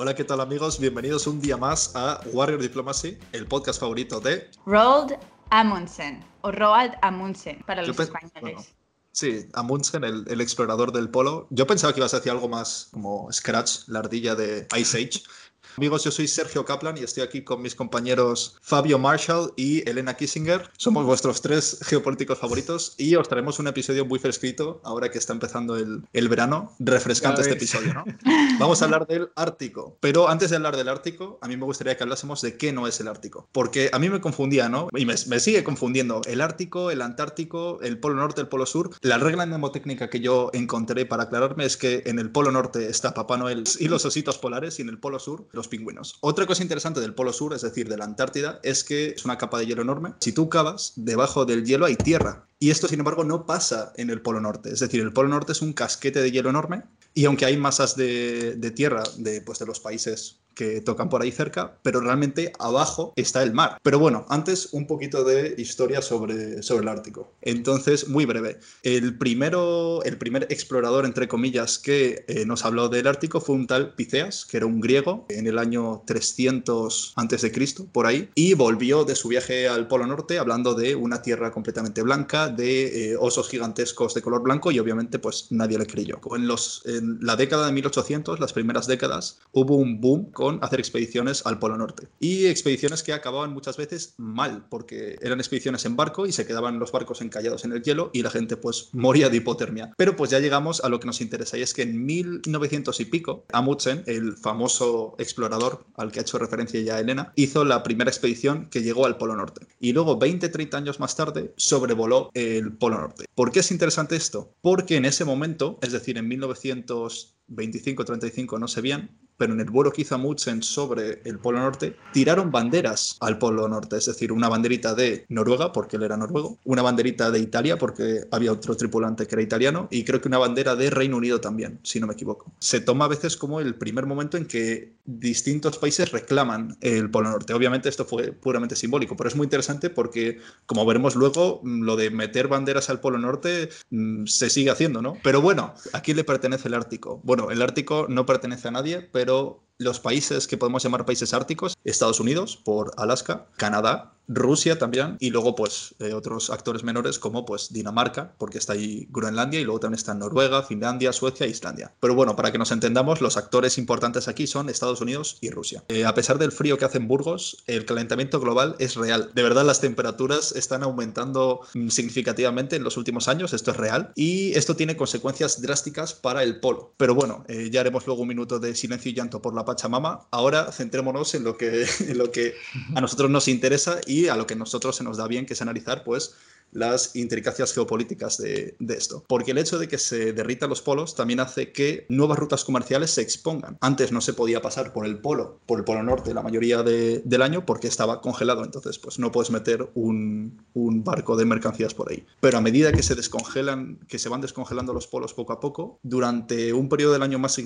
Hola, ¿qué tal amigos? Bienvenidos un día más a Warrior Diplomacy, el podcast favorito de Roald Amundsen o Roald Amundsen para los españoles. sí, Amundsen, el, el, explorador del polo. Yo pensaba que ibas a decir algo más como Scratch, la ardilla de Ice Age, Amigos, yo soy Sergio Kaplan y estoy aquí con mis compañeros Fabio Marshall y Elena Kissinger. Somos vuestros tres geopolíticos favoritos y os traemos un episodio muy fresquito ahora que está empezando el, el verano. Refrescante este episodio, ¿no? Vamos a hablar del Ártico. Pero antes de hablar del Ártico, a mí me gustaría que hablásemos de qué no es el Ártico. Porque a mí me confundía, ¿no? Y me, me sigue confundiendo el Ártico, el Antártico, el Polo Norte, el Polo Sur. La regla mnemotécnica que yo encontré para aclararme es que en el Polo Norte está Papá Noel y los ositos polares y en el Polo Sur los pingüinos. Otra cosa interesante del Polo Sur, es decir, de la Antártida, es que es una capa de hielo enorme. Si tú cavas, debajo del hielo hay tierra. Y esto, sin embargo, no pasa en el Polo Norte. Es decir, el Polo Norte es un casquete de hielo enorme y aunque hay masas de, de tierra de, pues, de los países que tocan por ahí cerca, pero realmente abajo está el mar. Pero bueno, antes un poquito de historia sobre, sobre el Ártico. Entonces, muy breve. El, primero, el primer explorador, entre comillas, que eh, nos habló del Ártico fue un tal Piceas, que era un griego, en el año 300 a.C., por ahí, y volvió de su viaje al Polo Norte hablando de una tierra completamente blanca, de eh, osos gigantescos de color blanco, y obviamente pues nadie le creyó. En, los, en la década de 1800, las primeras décadas, hubo un boom con hacer expediciones al Polo Norte. Y expediciones que acababan muchas veces mal, porque eran expediciones en barco y se quedaban los barcos encallados en el hielo y la gente pues moría de hipotermia. Pero pues ya llegamos a lo que nos interesa y es que en 1900 y pico, Amundsen, el famoso explorador al que ha hecho referencia ya Elena, hizo la primera expedición que llegó al Polo Norte. Y luego 20-30 años más tarde sobrevoló el Polo Norte. ¿Por qué es interesante esto? Porque en ese momento, es decir, en 1925-35 no sé bien, pero en el vuelo que hizo sobre el Polo Norte, tiraron banderas al Polo Norte, es decir, una banderita de Noruega, porque él era noruego, una banderita de Italia, porque había otro tripulante que era italiano, y creo que una bandera de Reino Unido también, si no me equivoco. Se toma a veces como el primer momento en que distintos países reclaman el Polo Norte. Obviamente esto fue puramente simbólico, pero es muy interesante porque, como veremos luego, lo de meter banderas al Polo Norte mm, se sigue haciendo, ¿no? Pero bueno, ¿a quién le pertenece el Ártico? Bueno, el Ártico no pertenece a nadie, pero pero los países que podemos llamar países árticos, Estados Unidos por Alaska, Canadá, Rusia también y luego pues eh, otros actores menores como pues Dinamarca porque está ahí Groenlandia y luego también están Noruega, Finlandia, Suecia e Islandia. Pero bueno, para que nos entendamos, los actores importantes aquí son Estados Unidos y Rusia. Eh, a pesar del frío que hace en Burgos, el calentamiento global es real. De verdad las temperaturas están aumentando mm, significativamente en los últimos años, esto es real y esto tiene consecuencias drásticas para el polo. Pero bueno, eh, ya haremos luego un minuto de silencio y llanto por la Pachamama. Ahora centrémonos en lo que, lo que a nosotros nos interesa y a lo que a nosotros se nos da bien, que es analizar pues las intricacias geopolíticas de, esto. Porque el hecho de que se derritan los polos también hace que nuevas rutas comerciales se expongan. Antes no se podía pasar por el polo, por el polo norte la mayoría del año porque estaba congelado, entonces pues no puedes meter un, barco de mercancías por ahí. Pero a medida que se descongelan, que se van descongelando los polos poco a poco, durante un periodo del año más,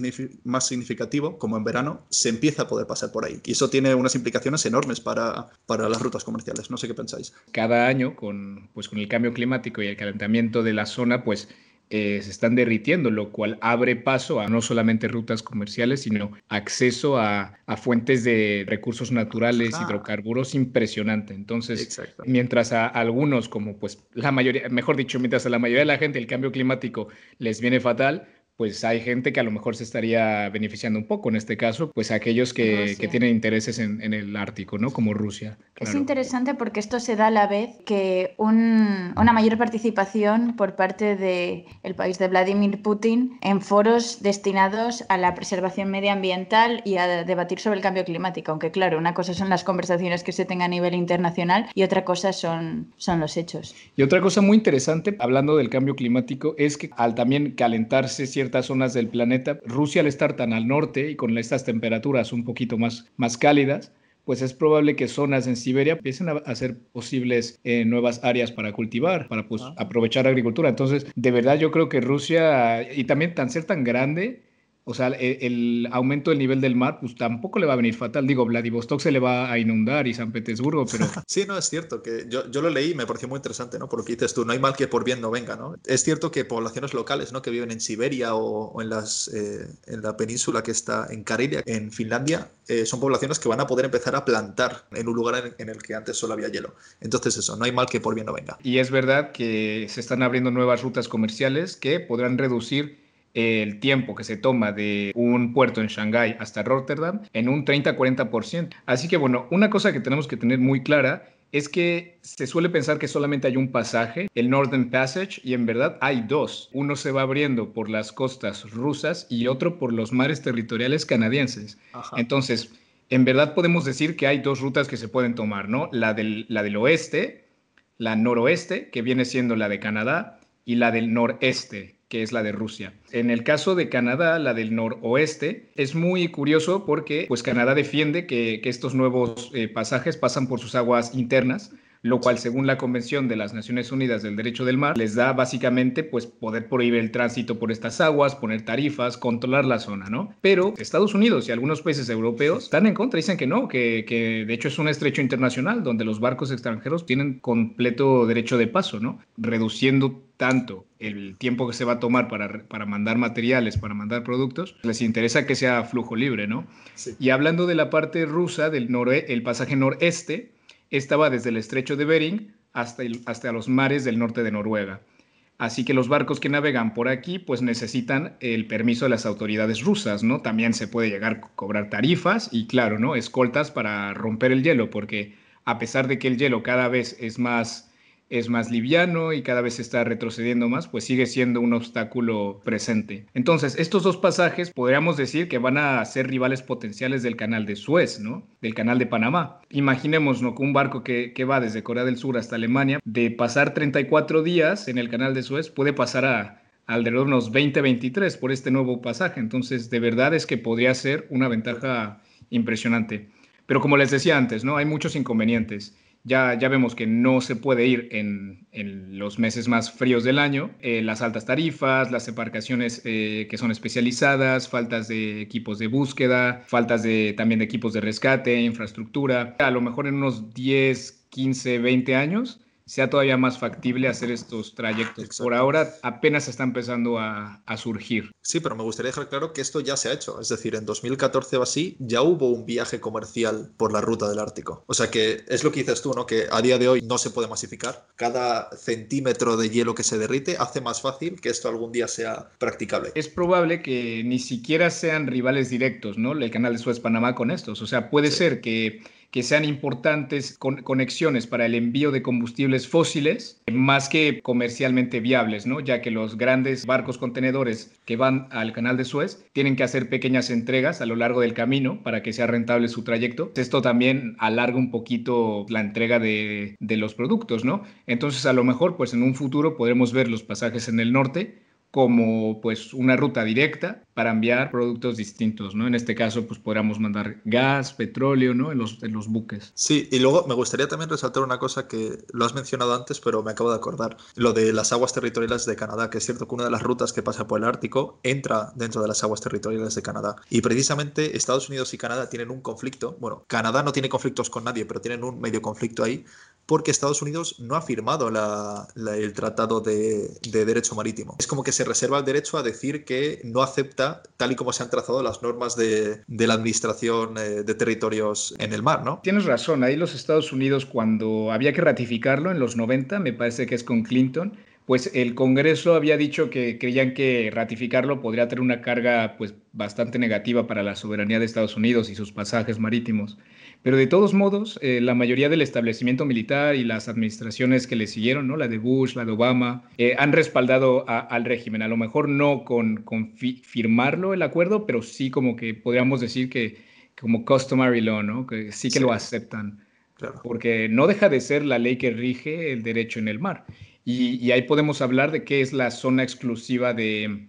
más significativo, como en verano, se empieza a poder pasar por ahí. Y eso tiene unas implicaciones enormes para, para las rutas comerciales. No sé qué pensáis. Cada año con, pues, con el cambio climático y el calentamiento de la zona, pues eh, se están derritiendo, lo cual abre paso a no solamente rutas comerciales, sino acceso a, fuentes de recursos naturales, hidrocarburos impresionante. Entonces, mientras a algunos, como pues la mayoría, mejor dicho, mientras a la mayoría de la gente el cambio climático les viene fatal, pues hay gente que a lo mejor se estaría beneficiando un poco en este caso, pues aquellos que, que tienen intereses en, en, el Ártico, ¿no? Como Rusia. Es interesante porque esto se da a la vez que un, una mayor participación por parte del el país de Vladimir Putin en foros destinados a la preservación medioambiental y a debatir sobre el cambio climático, aunque claro, una cosa son las conversaciones que se tengan a nivel internacional y otra cosa son, son los hechos. Y otra cosa muy interesante, hablando del cambio climático, es que al también calentarse ciertas zonas del planeta, Rusia al estar tan al norte y con estas temperaturas un poquito más, más cálidas, pues es probable que zonas en Siberia empiecen a ser posibles eh, nuevas áreas para cultivar, para pues, ah. aprovechar agricultura. Entonces, de verdad yo creo que Rusia, y también tan ser tan grande, o sea, el, aumento del nivel del mar, pues tampoco le va a venir fatal. Digo, Vladivostok se le va a inundar y San Petersburgo, pero... sí, no, es cierto, que yo, yo lo leí y me pareció muy interesante, ¿no? Porque dices tú, no hay mal que por bien no venga, ¿no? Es cierto que poblaciones locales, ¿no? Que viven en Siberia o, en, las, eh, en la península que está en Karelia, en Finlandia, eh, son poblaciones que van a poder empezar a plantar en un lugar en, en el que antes solo había hielo. Entonces eso, no hay mal que por bien no venga. Y es verdad que se están abriendo nuevas rutas comerciales que podrán reducir el tiempo que se toma de un puerto en Shanghái hasta Rotterdam en un 30-40%. Así que bueno, una cosa que tenemos que tener muy clara es que se suele pensar que solamente hay un pasaje, el Northern Passage, y en verdad hay dos. Uno se va abriendo por las costas rusas y otro por los mares territoriales canadienses. Entonces, en verdad podemos decir que hay dos rutas que se pueden tomar, ¿no? La del, la del oeste, la noroeste, que viene siendo la de Canadá, y la del noreste, que es la de Rusia. En el caso de Canadá, la del noroeste, es muy curioso porque pues Canadá defiende que, estos nuevos eh, pasajes pasan por sus aguas internas lo cual según la Convención de las Naciones Unidas del Derecho del Mar les da básicamente pues poder prohibir el tránsito por estas aguas, poner tarifas, controlar la zona, ¿no? Pero Estados Unidos y algunos países europeos están en contra, dicen que no, que, que de hecho es un estrecho internacional donde los barcos extranjeros tienen completo derecho de paso, ¿no? Reduciendo tanto el tiempo que se va a tomar para, para mandar materiales, para mandar productos, les interesa que sea flujo libre, ¿no? Y hablando de la parte rusa, del el pasaje noreste, estaba desde el estrecho de Bering hasta, hasta los mares del norte de Noruega. Así que los barcos que navegan por aquí pues necesitan el permiso de las autoridades rusas, ¿no? También se puede llegar a cobrar tarifas y claro, ¿no? Escoltas para romper el hielo, porque a pesar de que el hielo cada vez es más es más liviano y cada vez está retrocediendo más, pues sigue siendo un obstáculo presente. Entonces, estos dos pasajes podríamos decir que van a ser rivales potenciales del canal de Suez, ¿no? Del canal de Panamá. Imaginemos, ¿no? Un barco que, que va desde Corea del Sur hasta Alemania, de pasar 34 días en el canal de Suez, puede pasar a alrededor de unos 20-23 por este nuevo pasaje. Entonces, de verdad es que podría ser una ventaja impresionante. Pero como les decía antes, ¿no? Hay muchos inconvenientes ya, ya vemos que no se puede ir en, en los meses más fríos del año. Eh, las altas tarifas, las embarcaciones eh, que son especializadas, faltas de equipos de búsqueda, faltas de, también de equipos de rescate, infraestructura. A lo mejor en unos 10, 15, 20 años sea todavía más factible hacer estos trayectos. Por ahora apenas está empezando a, surgir. Sí, pero me gustaría dejar claro que esto ya se ha hecho. Es decir, en 2014 o así ya hubo un viaje comercial por la ruta del Ártico. O sea que es lo que dices tú, ¿no? Que a día de hoy no se puede masificar. Cada centímetro de hielo que se derrite hace más fácil que esto algún día sea practicable. Es probable que ni siquiera sean rivales directos, ¿no? El canal de Suez-Panamá con estos. O sea, puede ser que que sean importantes conexiones para el envío de combustibles fósiles, más que comercialmente viables, ¿no? ya que los grandes barcos contenedores que van al canal de Suez tienen que hacer pequeñas entregas a lo largo del camino para que sea rentable su trayecto. Esto también alarga un poquito la entrega de, de los productos, ¿no? Entonces, a lo mejor, pues en un futuro podremos ver los pasajes en el norte como pues una ruta directa para enviar productos distintos, ¿no? En este caso, pues podríamos mandar gas, petróleo, ¿no? En los, en los buques. Sí, y luego me gustaría también resaltar una cosa que lo has mencionado antes, pero me acabo de acordar, lo de las aguas territoriales de Canadá, que es cierto que una de las rutas que pasa por el Ártico entra dentro de las aguas territoriales de Canadá. Y precisamente Estados Unidos y Canadá tienen un conflicto, bueno, Canadá no tiene conflictos con nadie, pero tienen un medio conflicto ahí, porque Estados Unidos no ha firmado el Tratado de Derecho Marítimo. Es como que se reserva el derecho a decir que no acepta, tal y como se han trazado las normas de, la administración eh, de territorios en el mar, ¿no? Tienes razón, ahí los Estados Unidos cuando había que ratificarlo en los 90, me parece que es con Clinton, pues el Congreso había dicho que creían que ratificarlo podría tener una carga pues bastante negativa para la soberanía de Estados Unidos y sus pasajes marítimos. Pero de todos modos, eh, la mayoría del establecimiento militar y las administraciones que le siguieron, ¿no? la de Bush, la de Obama, eh, han respaldado al régimen. A lo mejor no con, firmarlo el acuerdo, pero sí como que podríamos decir que como customary law, ¿no? que sí que lo aceptan. Porque no deja de ser la ley que rige el derecho en el mar. y ahí podemos hablar de qué es la zona exclusiva de,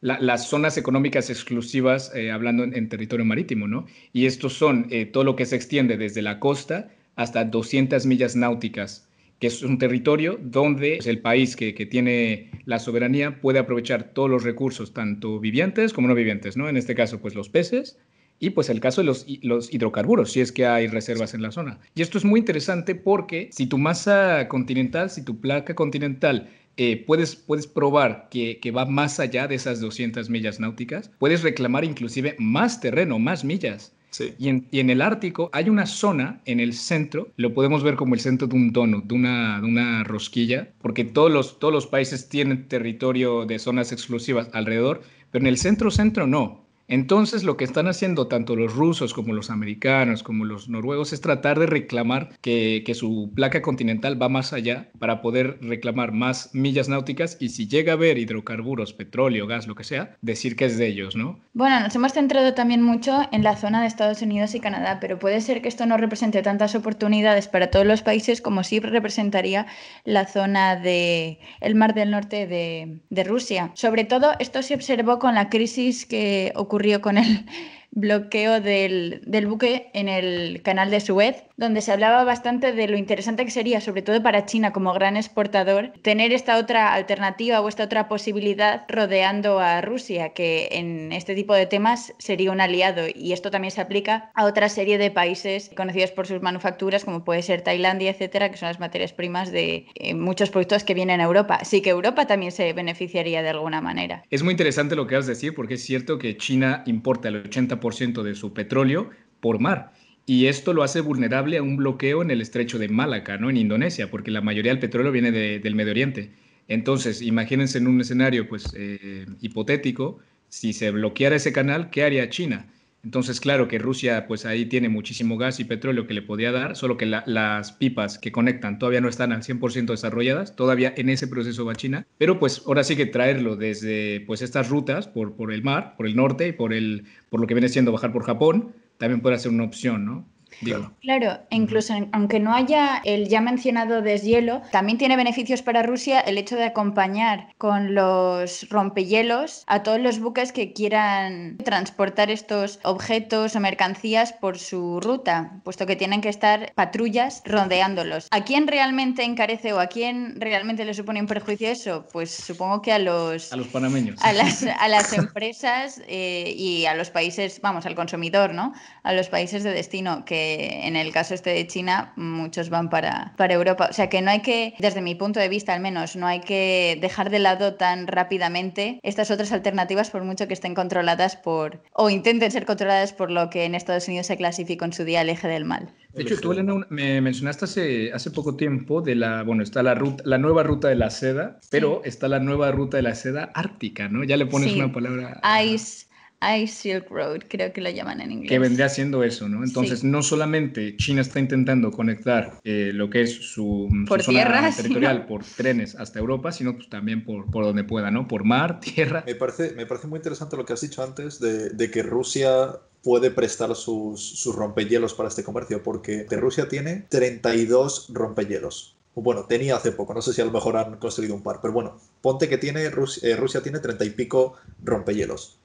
las zonas económicas exclusivas, eh, hablando en, territorio marítimo, ¿no? Y estos son eh, todo lo que se extiende desde la costa hasta 200 millas náuticas, que es un territorio donde el país que, que, tiene la soberanía puede aprovechar todos los recursos, tanto vivientes como no vivientes, ¿no? En este caso, pues los peces y pues el caso de los hidrocarburos, si es que hay reservas en la zona. Y esto es muy interesante porque si tu masa continental, si tu placa continental eh, puedes, puedes probar que, que, va más allá de esas 200 millas náuticas, puedes reclamar inclusive más terreno, más millas. Sí. Y, en, y, en, el Ártico hay una zona en el centro, lo podemos ver como el centro de un donut, de una, de una rosquilla, porque todos los, todos los países tienen territorio de zonas exclusivas alrededor, pero en el centro-centro no. Entonces lo que están haciendo tanto los rusos como los americanos como los noruegos es tratar de reclamar que, que, su placa continental va más allá para poder reclamar más millas náuticas y si llega a haber hidrocarburos, petróleo, gas, lo que sea, decir que es de ellos, ¿no? Bueno, nos hemos centrado también mucho en la zona de Estados Unidos y Canadá, pero puede ser que esto no represente tantas oportunidades para todos los países como sí representaría la zona de el Mar del Norte de, de Rusia. Sobre todo esto se observó con la crisis que ocurrió ocurrió con el bloqueo del, del, buque en el canal de Suez, donde se hablaba bastante de lo interesante que sería, sobre todo para China como gran exportador, tener esta otra alternativa o esta otra posibilidad rodeando a Rusia, que en este tipo de temas sería un aliado. Y esto también se aplica a otra serie de países conocidos por sus manufacturas, como puede ser Tailandia, etcétera, que son las materias primas de eh, muchos productos que vienen a Europa. Así que Europa también se beneficiaría de alguna manera. Es muy interesante lo que has de decir, porque es cierto que China importa el 80% de su petróleo por mar. Y esto lo hace vulnerable a un bloqueo en el estrecho de Malaca, ¿no? en Indonesia, porque la mayoría del petróleo viene de, del Medio Oriente. Entonces, imagínense en un escenario pues, eh, hipotético, si se bloqueara ese canal, ¿qué haría China? Entonces, claro que Rusia, pues ahí tiene muchísimo gas y petróleo que le podía dar, solo que la, las pipas que conectan todavía no están al 100% desarrolladas, todavía en ese proceso va China, pero pues ahora sí que traerlo desde pues estas rutas por, por el mar, por el norte y por, el, por lo que viene siendo bajar por Japón, también puede ser una opción, ¿no? Digo. Claro, incluso aunque no haya el ya mencionado deshielo, también tiene beneficios para Rusia el hecho de acompañar con los rompehielos a todos los buques que quieran transportar estos objetos o mercancías por su ruta, puesto que tienen que estar patrullas rodeándolos. ¿A quién realmente encarece o a quién realmente le supone un perjuicio eso? Pues supongo que a los... A los panameños. A las, a las empresas eh, y a los países, vamos, al consumidor, ¿no? A los países de destino que en el caso este de China muchos van para, para Europa. O sea que no hay que, desde mi punto de vista al menos, no hay que dejar de lado tan rápidamente estas otras alternativas por mucho que estén controladas por, o intenten ser controladas por lo que en Estados Unidos se clasificó en su día el eje del mal. De hecho, tú, Elena, me mencionaste hace, hace poce tiempo de la, bueno, está la, ruta, la nueva ruta de la seda, pero está la nueva ruta de la seda ártica, ¿no? Ya le pones sí. una palabra. Ice Ice Silk Road, creo que lo llaman en inglés. Que vendría siendo eso, ¿no? Entonces, sí. no solamente China está intentando conectar eh, lo que es su, por su tierra, zona territorial por trenes hasta Europa, sino pues, también por, por donde pueda, ¿no? Por mar, tierra. Me parece, me parece muy interesante lo que has dicho antes de, de que Rusia puede prestar sus, sus rompehielos para este comercio, porque Rusia tiene 32 rompehielos bueno, tenía hace poco, no sé si a lo mejor han construido un par, pero bueno, ponte que tiene Rusia, eh, Rusia tiene treinta y pico rompehielos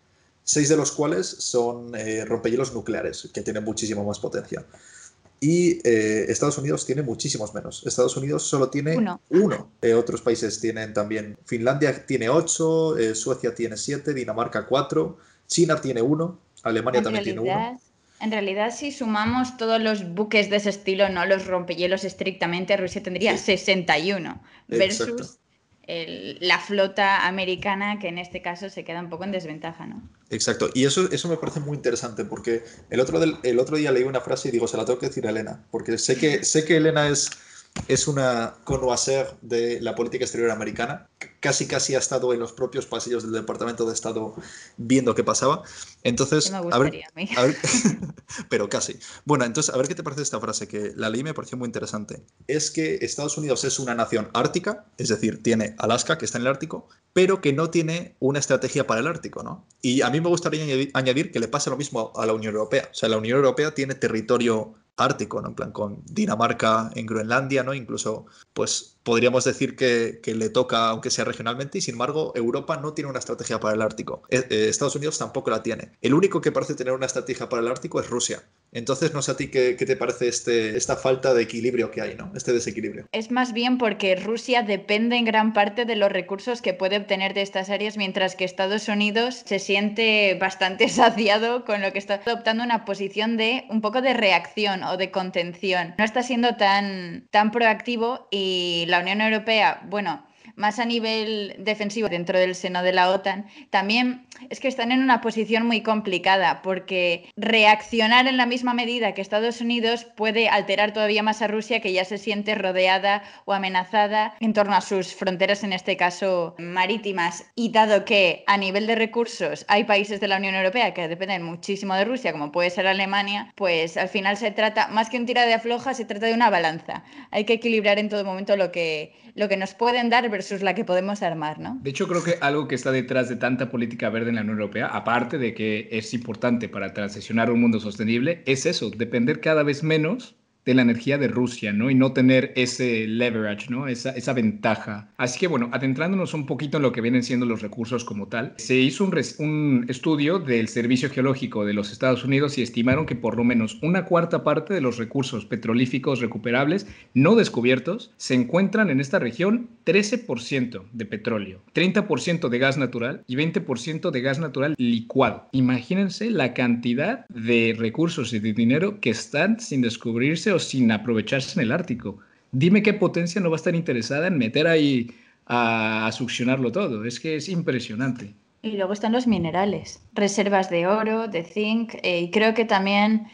seis de los cuales son eh, rompehielos nucleares, que tienen muchísima más potencia. Y eh, Estados Unidos tiene muchísimos menos. Estados Unidos solo tiene uno. uno. Eh, otros países tienen también. Finlandia tiene ocho, Suecia tiene siete, Dinamarca cuatro, China tiene uno, Alemania en también realidad, tiene uno. En realidad, si sumamos todos los buques de ese estilo, no los rompehielos estrictamente, Rusia tendría sí. 61 versus Exacto la flota americana que en este caso se queda un poco en desventaja, ¿no? Exacto, y eso, eso me parece muy interesante porque el otro, el otro día leí una frase y digo, se la tengo que decir a Elena, porque sé que, sé que Elena es, es una connoisseur de la política exterior americana, casi casi ha estado en los propios pasillos del Departamento de Estado viendo qué pasaba. Entonces, me a ver, a ver pero casi. Bueno, entonces, a ver qué te parece esta frase, que la leí me pareció muy interesante. Es que Estados Unidos es una nación ártica, es decir, tiene Alaska, que está en el Ártico, pero que no tiene una estrategia para el Ártico, ¿no? Y a mí me gustaría añadir, añadir que le pasa lo mismo a la Unión Europea. O sea, la Unión Europea tiene territorio ártico, ¿no? En plan, con Dinamarca en Groenlandia, ¿no? Incluso, pues, podríamos decir que, le toca, aunque sea regionalmente, y sin embargo, Europa no tiene una estrategia para el Ártico. Eh, eh, Estados Unidos tampoco la tiene. El único que parece tener una estrategia para el Ártico es Rusia. Entonces, no sé a ti qué, te parece este, esta falta de equilibrio que hay, ¿no? Este desequilibrio. Es más bien porque Rusia depende en gran parte de los recursos que puede obtener de estas áreas, mientras que Estados Unidos se siente bastante saciado con lo que está adoptando una posición de un poco de reacción o de contención. No está siendo tan, tan proactivo y la Unión Europea, bueno, más a nivel defensivo dentro del seno de la OTAN, también es que están en una posición muy complicada porque reaccionar en la misma medida que Estados Unidos puede alterar todavía más a Rusia que ya se siente rodeada o amenazada en torno a sus fronteras, en este caso marítimas. Y dado que a nivel de recursos hay países de la Unión Europea que dependen muchísimo de Rusia, como puede ser Alemania, pues al final se trata, más que un tira de afloja, se trata de una balanza. Hay que equilibrar en todo momento lo que, lo que nos pueden dar versus la que podemos armar, ¿no? De hecho, creo que algo que está detrás de tanta política verde en la Unión Europea, aparte de que es importante para transicionar un mundo sostenible, es eso, depender cada vez menos de la energía de Rusia, ¿no? Y no tener ese leverage, ¿no? Esa, esa ventaja. Así que, bueno, adentrándonos un poquito en lo que vienen siendo los recursos como tal, se hizo un, un estudio del Servicio Geológico de los Estados Unidos y estimaron que por lo menos una cuarta parte de los recursos petrolíficos recuperables no descubiertos se encuentran en esta región 13% de petróleo, 30% de gas natural y 20% de gas natural licuado. Imagínense la cantidad de recursos y de dinero que están sin descubrirse sin aprovecharse en el Ártico. Dime qué potencia no va a estar interesada en meter ahí a, succionarlo todo. Es que es impresionante. Y luego están los minerales, reservas de oro, de zinc, eh, y creo que también,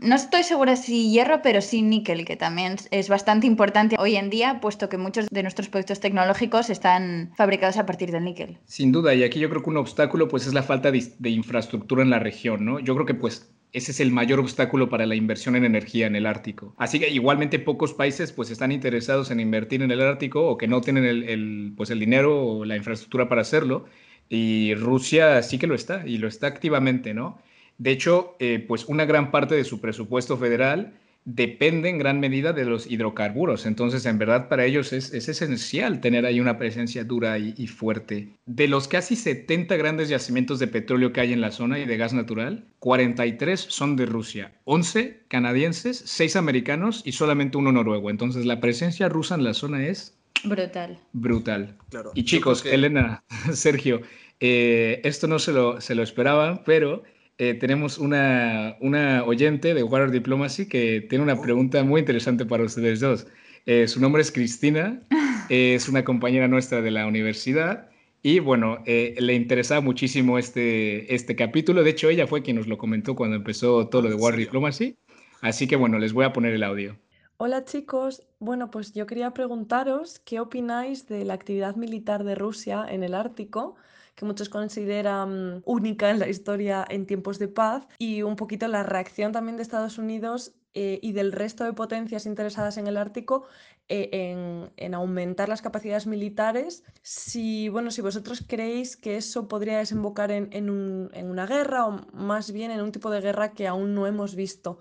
no estoy segura si hierro, pero sí níquel, que también es bastante importante hoy en día, puesto que muchos de nuestros productos tecnológicos están fabricados a partir del níquel. Sin duda, y aquí yo creo que un obstáculo pues es la falta de, de infraestructura en la región, ¿no? Yo creo que pues ese es el mayor obstáculo para la inversión en energía en el Ártico. Así que igualmente pocos países pues están interesados en invertir en el Ártico o que no tienen el, pues el dinero o la infraestructura para hacerlo. Y Rusia sí que lo está y lo está activamente, ¿no? De hecho, eh, pues una gran parte de su presupuesto federal depende en gran medida de los hidrocarburos. Entonces, en verdad, para ellos es, esencial tener ahí una presencia dura y, fuerte. De los casi 70 grandes yacimientos de petróleo que hay en la zona y de gas natural, 43 son de Rusia, 11 canadienses, 6 americanos y solamente uno noruego. Entonces, la presencia rusa en la zona es... Brutal. Brutal. Y chicos, Elena, Sergio, eh, esto no se lo, se lo esperaban, pero eh, tenemos una, una, oyente de Water Diplomacy que tiene una pregunta muy interesante para ustedes dos. Eh, su nombre es Cristina, es una compañera nuestra de la universidad y bueno, eh, le interesaba muchísimo este, este capítulo. De hecho, ella fue quien nos lo comentó cuando empezó todo lo de Water Diplomacy. Así que bueno, les voy a poner el audio. Hola chicos, bueno pues yo quería preguntaros qué opináis de la actividad militar de Rusia en el Ártico que muchos consideran única en la historia en tiempos de paz, y un poquito la reacción también de Estados Unidos eh, y del resto de potencias interesadas en el Ártico eh, en, aumentar las capacidades militares. Si, bueno, si vosotros creéis que eso podría desembocar en, una guerra o más bien en un tipo de guerra que aún no hemos visto.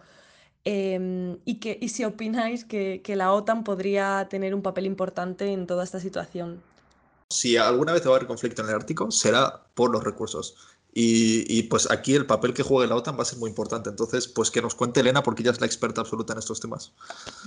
Em, y, que, y si opináis que, que la OTAN podría tener un papel importante en toda esta situación si alguna vez va a haber conflicto en el Ártico, será por los recursos. Y, pues aquí el papel que juegue la OTAN va a ser muy importante. Entonces, pues que nos cuente Elena, porque ella es la experta absoluta en estos temas.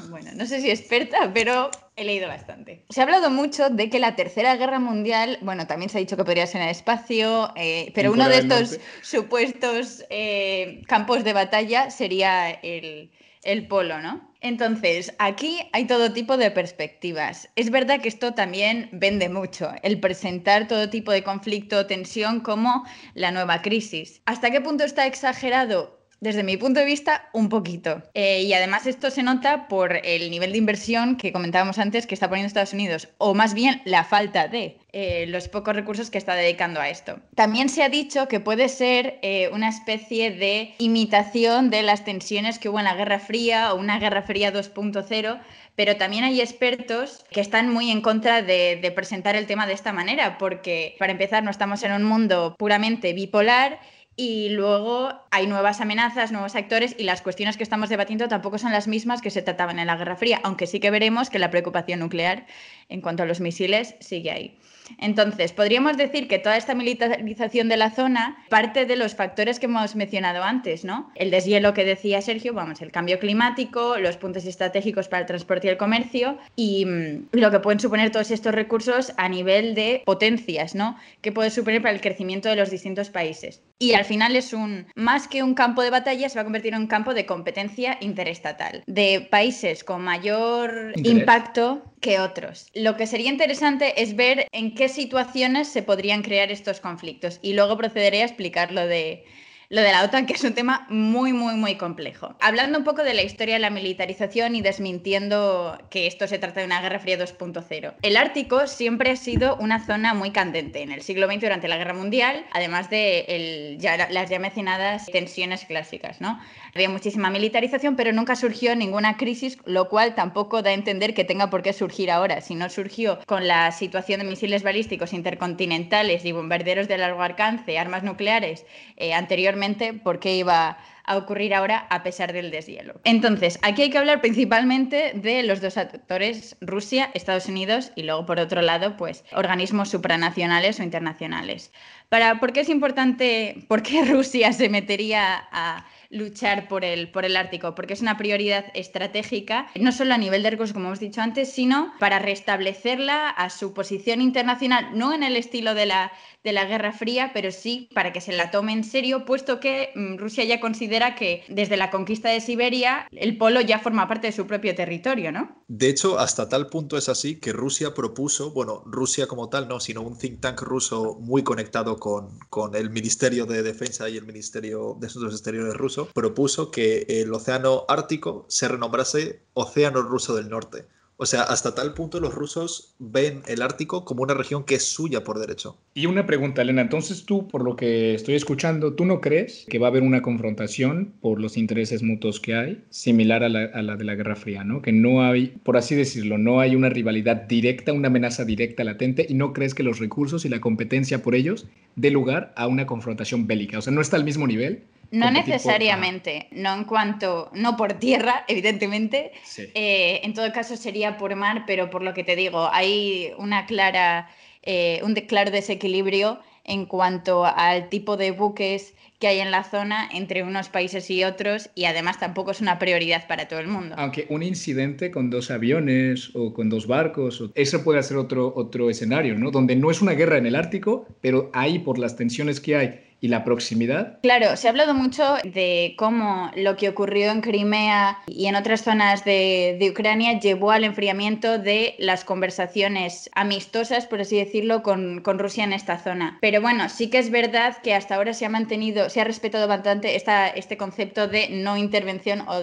Bueno, no sé si experta, pero he leído bastante. Se ha hablado mucho de que la Tercera Guerra Mundial, bueno, también se ha dicho que podría ser en el espacio, eh, pero uno de estos supuestos eh, campos de batalla sería el, el polo, ¿no? Entonces, aquí hay todo tipo de perspectivas. Es verdad que esto también vende mucho, el presentar todo tipo de conflicto o tensión como la nueva crisis. ¿Hasta qué punto está exagerado? Desde mi punto de vista, un poquito. Eh, y además esto se nota por el nivel de inversión que comentábamos antes que está poniendo Estados Unidos, o más bien la falta de eh, los pocos recursos que está dedicando a esto. También se ha dicho que puede ser eh, una especie de imitación de las tensiones que hubo en la Guerra Fría o una Guerra Fría 2.0, pero también hay expertos que están muy en contra de, de presentar el tema de esta manera, porque para empezar no estamos en un mundo puramente bipolar y luego hay nuevas amenazas, nuevos actores y las cuestiones que estamos debatiendo tampoco son las mismas que se trataban en la Guerra Fría, aunque sí que veremos que la preocupación nuclear en cuanto a los misiles sigue ahí. Entonces, podríamos decir que toda esta militarización de la zona parte de los factores que hemos mencionado antes, ¿no? El deshielo que decía Sergio, vamos, el cambio climático, los puntos estratégicos para el transporte y el comercio y mm, lo que pueden suponer todos estos recursos a nivel de potencias, ¿no? Que puede suponer para el crecimiento de los distintos países. Y al final es un, más que un campo de batalla, se va a convertir en un campo de competencia interestatal, de países con mayor impacto que otros. Lo que sería interesante es ver en qué situaciones se podrían crear estos conflictos y luego procederé a explicar lo de lo de la OTAN, que es un tema muy, muy, muy complejo. Hablando un poco de la historia de la militarización y desmintiendo que esto se trata de una guerra fría 2.0. El Ártico siempre ha sido una zona muy candente en el siglo XX durante la Guerra Mundial, además de las ya mencionadas tensiones clásicas, ¿no? Había muchísima militarización, pero nunca surgió ninguna crisis, lo cual tampoco da a entender que tenga por qué surgir ahora. Si no surgió con la situación de misiles balísticos intercontinentales y bombarderos de largo alcance, armas nucleares eh, anteriormente, ¿por qué iba a ocurrir ahora a pesar del deshielo. Entonces, aquí hay que hablar principalmente de los dos actores, Rusia, Estados Unidos y luego por otro lado, pues organismos supranacionales o internacionales. Para, ¿Por qué es importante, por qué Rusia se metería a luchar por el, por el Ártico, porque es una prioridad estratégica, no solo a nivel de recursos, como hemos dicho antes, sino para restablecerla a su posición internacional, no en el estilo de la, de la Guerra Fría, pero sí para que se la tome en serio, puesto que mm, Rusia ya considera que desde la conquista de Siberia el polo ya forma parte de su propio territorio, ¿no? De hecho, hasta tal punto es así que Rusia propuso, bueno, Rusia como tal no, sino un think tank ruso muy conectado con, con el Ministerio de Defensa y el Ministerio de Asuntos Exteriores ruso, propuso que el océano Ártico se renombrase Océano Ruso del Norte. O sea, hasta tal punto los rusos ven el Ártico como una región que es suya por derecho. Y una pregunta, Elena. Entonces tú, por lo que estoy escuchando, ¿tú no crees que va a haber una confrontación por los intereses mutuos que hay, similar a la, a la de la Guerra Fría, ¿no? Que no hay, por así decirlo, no hay una rivalidad directa, una amenaza directa latente, y no crees que los recursos y la competencia por ellos dé lugar a una confrontación bélica. O sea, no está al mismo nivel no necesariamente, no en cuanto, no por tierra, evidentemente. Eh, en todo caso sería por mar, pero por lo que te digo, hay una clara, eh, un claro desequilibrio en cuanto al tipo de buques que hay en la zona entre unos países y otros y además tampoco es una prioridad para todo el mundo. Aunque un incidente con dos aviones o con dos barcos, eso puede ser otro, otro escenario, ¿no? Donde no es una guerra en el Ártico, pero ahí por las tensiones que hay y la proximidad? Claro, se ha hablado mucho de cómo lo que ocurrió en Crimea y en otras zonas de, Ucrania llevó al enfriamiento de las conversaciones amistosas, por así decirlo, con, Rusia en esta zona. Pero bueno, sí que es verdad que hasta ahora se ha mantenido, se ha respetado bastante esta, este concepto de no intervención o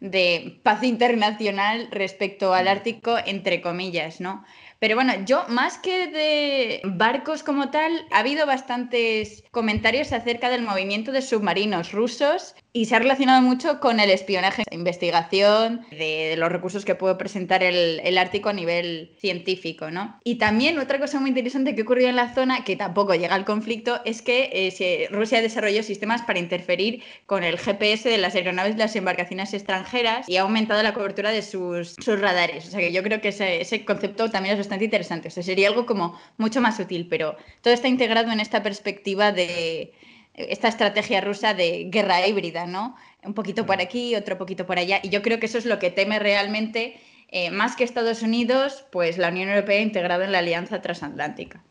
de paz internacional respecto al Ártico, entre comillas, ¿no? Pero bueno, yo más que de barcos como tal, ha habido bastantes comentarios acerca del movimiento de submarinos rusos y se ha relacionado mucho con el espionaje, investigación, de, los recursos que puede presentar el, el, Ártico a nivel científico, ¿no? Y también otra cosa muy interesante que ocurrió en la zona, que tampoco llega al conflicto, es que eh, Rusia desarrolló sistemas para interferir con el GPS de las aeronaves de las embarcaciones extranjeras y ha aumentado la cobertura de sus, sus radares. O sea que yo creo que ese, ese concepto también es bastante interesante. O sea, sería algo como mucho más útil, pero todo está integrado en esta perspectiva de esta estrategia rusa de guerra híbrida, ¿no? Un poquito por aquí, otro poquito por allá. Y yo creo que eso es lo que teme realmente, eh, más que Estados Unidos, pues la Unión Europea integrada en la Alianza Transatlántica.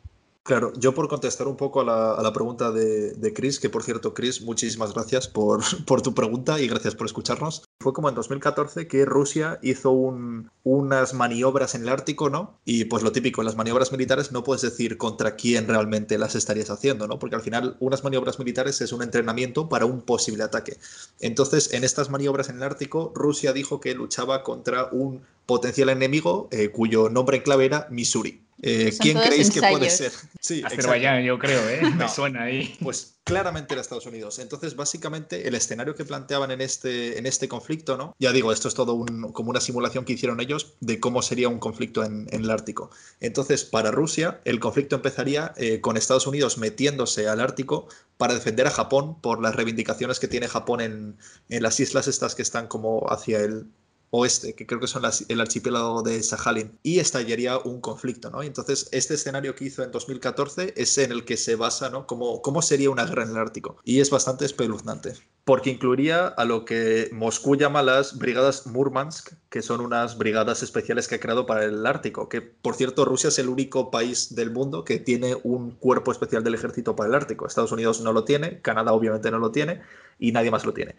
Claro, yo por contestar un poco a la, pregunta de, Chris, que por cierto, Chris, muchísimas gracias por, tu pregunta y gracias por escucharnos. Fue como en 2014 que Rusia hizo unas maniobras en el Ártico, ¿no? Y pues lo típico, en las maniobras militares no puedes decir contra quién realmente las estarías haciendo, ¿no? Porque al final unas maniobras militares es un entrenamiento para un posible ataque. Entonces, en estas maniobras en el Ártico, Rusia dijo que luchaba contra un potencial enemigo eh, cuyo nombre en clave era Missouri. Eh, ¿Quién creéis que puede ser? Sí, Azerbaiyán, yo creo, ¿eh? Me suena ahí. Pues claramente era Estados Unidos. Entonces, básicamente, el escenario que planteaban en este, en este conflicto, ¿no? Ya digo, esto es todo como una simulación que hicieron ellos de cómo sería un conflicto en, el Ártico. Entonces, para Rusia, el conflicto empezaría eh, con Estados Unidos metiéndose al Ártico para defender a Japón por las reivindicaciones que tiene Japón en, en las islas estas que están como hacia el oeste, que creo que son el archipiélago de Sajalin, y estallaría un conflicto, ¿no? entonces, este escenario que hizo en 2014 es en el que se basa, ¿no? Cómo, cómo sería una guerra en el Ártico. Y es bastante espeluznante, porque incluiría a lo que Moscú llama las brigadas Murmansk, que son unas brigadas especiales que ha creado para el Ártico, que, por cierto, Rusia es el único país del mundo que tiene un cuerpo especial del ejército para el Ártico. Estados Unidos no lo tiene, Canadá obviamente no lo tiene, y nadie más lo tiene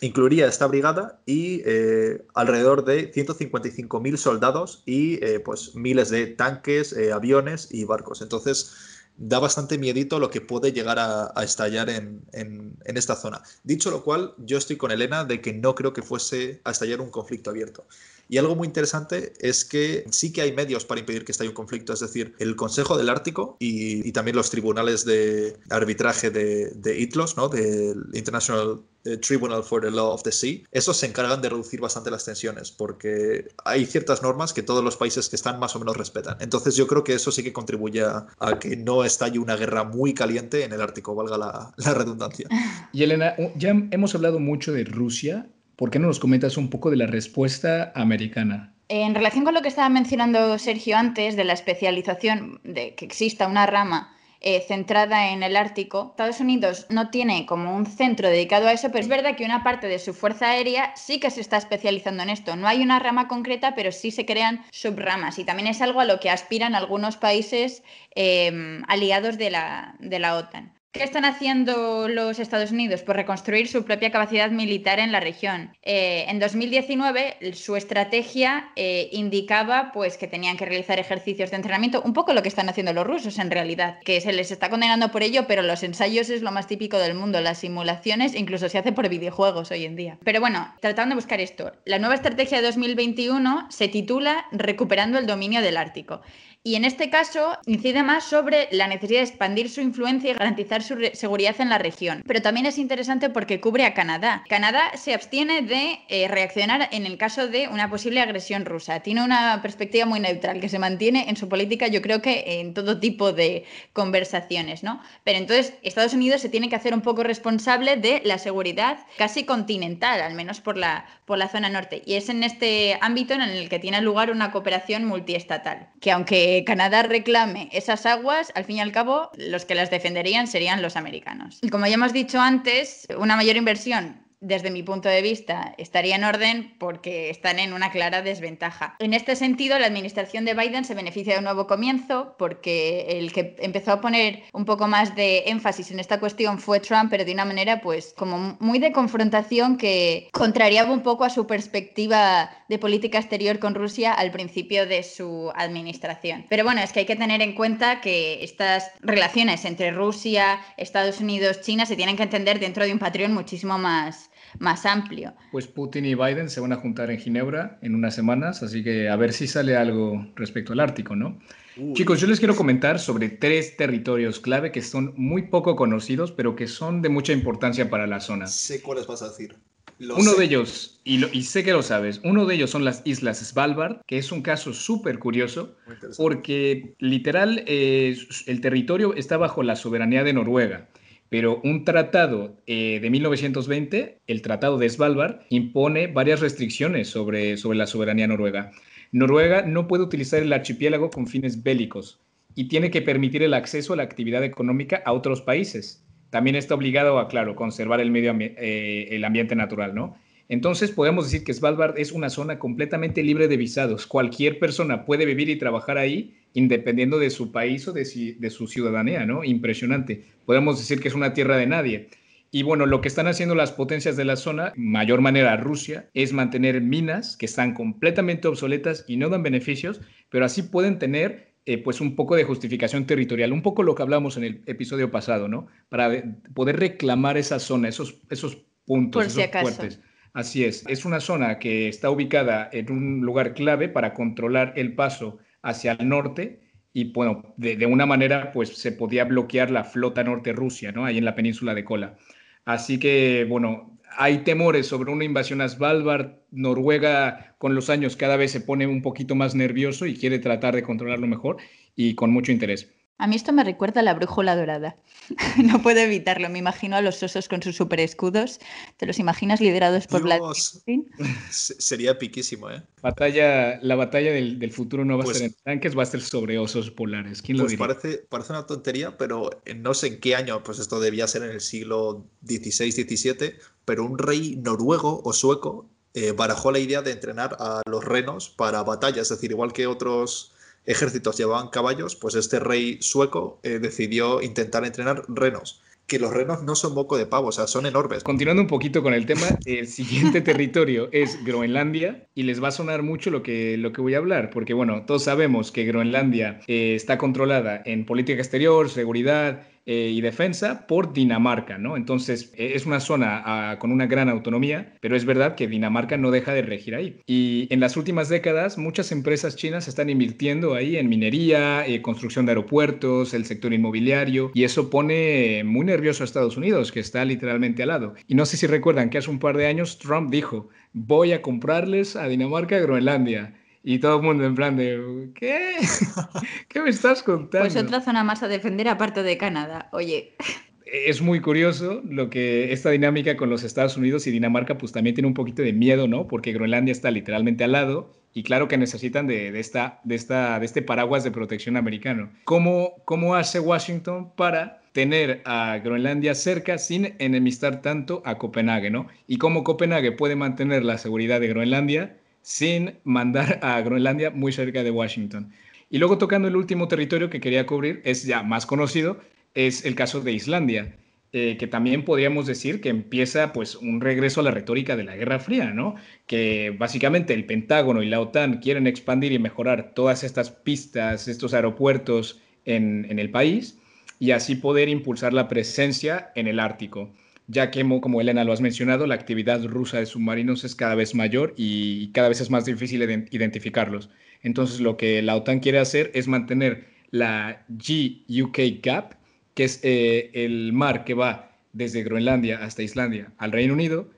incluiría esta brigada y eh, alrededor de 155.000 soldados y eh, pues miles de tanques, eh, aviones y barcos. Entonces da bastante miedito lo que puede llegar a, estallar en, en, esta zona. Dicho lo cual, yo estoy con Elena de que no creo que fuese a estallar un conflicto abierto. Y algo muy interesante es que sí que hay medios para impedir que estalle un conflicto, es decir, el Consejo del Ártico y, también los tribunales de arbitraje de, de ITLOS, ¿no? del International eh, Tribunal for the Law of the Sea, esos se encargan de reducir bastante las tensiones porque hay ciertas normas que todos los países que están más o menos respetan. Entonces yo creo que eso sí que contribuye a, que no estalle una guerra muy caliente en el Ártico, valga la, la redundancia. Y Elena, ya hemos hablado mucho de Rusia ¿Por qué no nos comentas un poco de la respuesta americana? En relación con lo que estaba mencionando Sergio antes, de la especialización, de que exista una rama eh, centrada en el Ártico. Estados Unidos no tiene como un centro dedicado a eso, pero es verdad que una parte de su fuerza aérea sí que se está especializando en esto. No hay una rama concreta, pero sí se crean subramas y también es algo a lo que aspiran algunos países eh, aliados de la, de la OTAN. ¿Qué están haciendo los Estados Unidos? Pues reconstruir su propia capacidad militar en la región. Eh, en 2019 su estrategia eh, indicaba pues, que tenían que realizar ejercicios de entrenamiento, un poco lo que están haciendo los rusos en realidad, que se les está condenando por ello, pero los ensayos es lo más típico del mundo, las simulaciones incluso se hace por videojuegos hoy en día. Pero bueno, tratando de buscar esto, la nueva estrategia de 2021 se titula Recuperando el dominio del Ártico. Y en este caso incide más sobre la necesidad de expandir su influencia y garantizar su seguridad en la región. Pero también es interesante porque cubre a Canadá. Canadá se abstiene de eh, reaccionar en el caso de una posible agresión rusa. Tiene una perspectiva muy neutral que se mantiene en su política, yo creo que en todo tipo de conversaciones, ¿no? Pero entonces Estados Unidos se tiene que hacer un poco responsable de la seguridad casi continental, al menos por la, por la zona norte. Y es en este ámbito en el que tiene lugar una cooperación multiestatal, que aunque Canadá reclame esas aguas, al fin y al cabo, los que las defenderían serían los americanos. Y como ya hemos dicho antes, una mayor inversión desde mi punto de vista, estaría en orden porque están en una clara desventaja. En este sentido, la administración de Biden se beneficia de un nuevo comienzo porque el que empezó a poner un poco más de énfasis en esta cuestión fue Trump, pero de una manera pues como muy de confrontación que contrariaba un poco a su perspectiva de política exterior con Rusia al principio de su administración. Pero bueno, es que hay que tener en cuenta que estas relaciones entre Rusia, Estados Unidos, China se tienen que entender dentro de un patrón muchísimo más más amplio. Pues Putin y Biden se van a juntar en Ginebra en unas semanas, así que a ver si sale algo respecto al Ártico, ¿no? Chicos, yo les quiero comentar sobre tres territorios clave que son muy poco conocidos, pero que son de mucha importancia para la zona. Sé cuáles vas a decir. uno de ellos, y, y, sé que lo sabes, uno de ellos son las Islas Svalbard, que es un caso súper curioso, porque literal eh, el territorio está bajo la soberanía de Noruega. Pero un tratado eh, de 1920, el Tratado de Svalbard, impone varias restricciones sobre, sobre la soberanía noruega. Noruega no puede utilizar el archipiélago con fines bélicos y tiene que permitir el acceso a la actividad económica a otros países. También está obligado a, claro, conservar el medio eh, el ambiente natural, ¿no? Entonces podemos decir que Svalbard es una zona completamente libre de visados. Cualquier persona puede vivir y trabajar ahí independiendo de su país o de, su ciudadanía, ¿no? Impresionante. Podemos decir que es una tierra de nadie. Y bueno, lo que están haciendo las potencias de la zona, mayor manera Rusia, es mantener minas que están completamente obsoletas y no dan beneficios, pero así pueden tener eh, pues un poco de justificación territorial, un poco lo que hablamos en el episodio pasado, ¿no? Para poder reclamar esa zona, esos, esos puntos, esos fuertes. Así es, es una zona que está ubicada en un lugar clave para controlar el paso hacia el norte y bueno, de, una manera pues se podía bloquear la flota norte Rusia, ¿no? Ahí en la península de Kola. Así que bueno, hay temores sobre una invasión a Svalbard. Noruega con los años cada vez se pone un poquito más nervioso y quiere tratar de controlarlo mejor y con mucho interés. A mí esto me recuerda a la brújula dorada. no puedo evitarlo. Me imagino a los osos con sus super escudos. ¿Te los imaginas liderados por Vladimir Sería piquísimo, ¿eh? Batalla, la batalla del, futuro no va a pues ser en tanques, va a ser sobre osos polares. ¿Quién lo pues Parece, parece una tontería, pero no sé en qué año, pues esto debía ser en el siglo XVI, XVII, pero un rey noruego o sueco eh, barajó la idea de entrenar a los renos para batallas, es decir, igual que otros ejércitos llevaban caballos, pues este rey sueco eh, decidió intentar entrenar renos que los renos no son moco de pavo, o sea, son enormes. Continuando un poquito con el tema, el siguiente territorio es Groenlandia y les va a sonar mucho lo que, lo que voy a hablar, porque bueno, todos sabemos que Groenlandia eh, está controlada en política exterior, seguridad, eh, y defensa por Dinamarca, ¿no? Entonces eh, es una zona ah, con una gran autonomía, pero es verdad que Dinamarca no deja de regir ahí. Y en las últimas décadas muchas empresas chinas están invirtiendo ahí en minería, eh, construcción de aeropuertos, el sector inmobiliario, y eso pone muy nervioso a Estados Unidos, que está literalmente al lado. Y no sé si recuerdan que hace un par de años Trump dijo, voy a comprarles a Dinamarca Groenlandia. Y todo el mundo en plan de, ¿qué? ¿Qué me estás contando? Pues otra zona más a defender aparte de Canadá, oye. Es muy curioso lo que esta dinámica con los Estados Unidos y Dinamarca pues también tiene un poquito de miedo, ¿no? Porque Groenlandia está literalmente al lado y claro que necesitan de, esta, de, esta, de este paraguas de protección americano. ¿Cómo, ¿Cómo hace Washington para tener a Groenlandia cerca sin enemistar tanto a Copenhague, ¿no? Y cómo Copenhague puede mantener la seguridad de Groenlandia sin mandar a Groenlandia muy cerca de Washington. Y luego tocando el último territorio que quería cubrir, es ya más conocido, es el caso de Islandia, eh, que también podríamos decir que empieza pues un regreso a la retórica de la Guerra Fría, ¿no? Que básicamente el Pentágono y la OTAN quieren expandir y mejorar todas estas pistas, estos aeropuertos en, en el país y así poder impulsar la presencia en el Ártico ya que, como Elena lo has mencionado, la actividad rusa de submarinos es cada vez mayor y cada vez es más difícil identificarlos. Entonces, lo que la OTAN quiere hacer es mantener la G-UK Gap, que es eh, el mar que va desde Groenlandia hasta Islandia al Reino Unido,